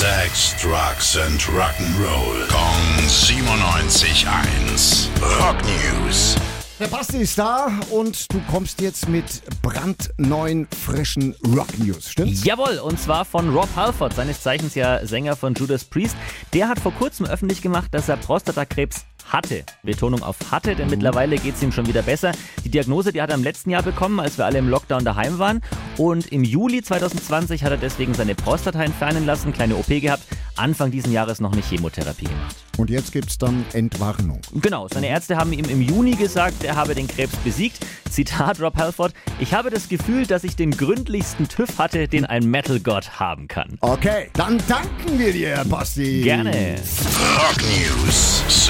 Sex, Drugs and Rock'n'Roll. Kong 97.1. Rock News. Der Basti ist da und du kommst jetzt mit brandneuen, frischen Rock News, stimmt's? Jawohl, und zwar von Rob Halford, seines Zeichens ja Sänger von Judas Priest. Der hat vor kurzem öffentlich gemacht, dass er Prostatakrebs hatte. Betonung auf hatte, denn mittlerweile geht es ihm schon wieder besser. Die Diagnose, die hat er im letzten Jahr bekommen, als wir alle im Lockdown daheim waren. Und im Juli 2020 hat er deswegen seine Prostata entfernen lassen, kleine OP gehabt. Anfang diesen Jahres noch eine Chemotherapie gemacht. Und jetzt gibt's dann Entwarnung. Genau, seine Ärzte haben ihm im Juni gesagt, er habe den Krebs besiegt. Zitat Rob Halford, ich habe das Gefühl, dass ich den gründlichsten TÜV hatte, den ein Metal-Gott haben kann. Okay, dann danken wir dir, Basti. Gerne. Rock News.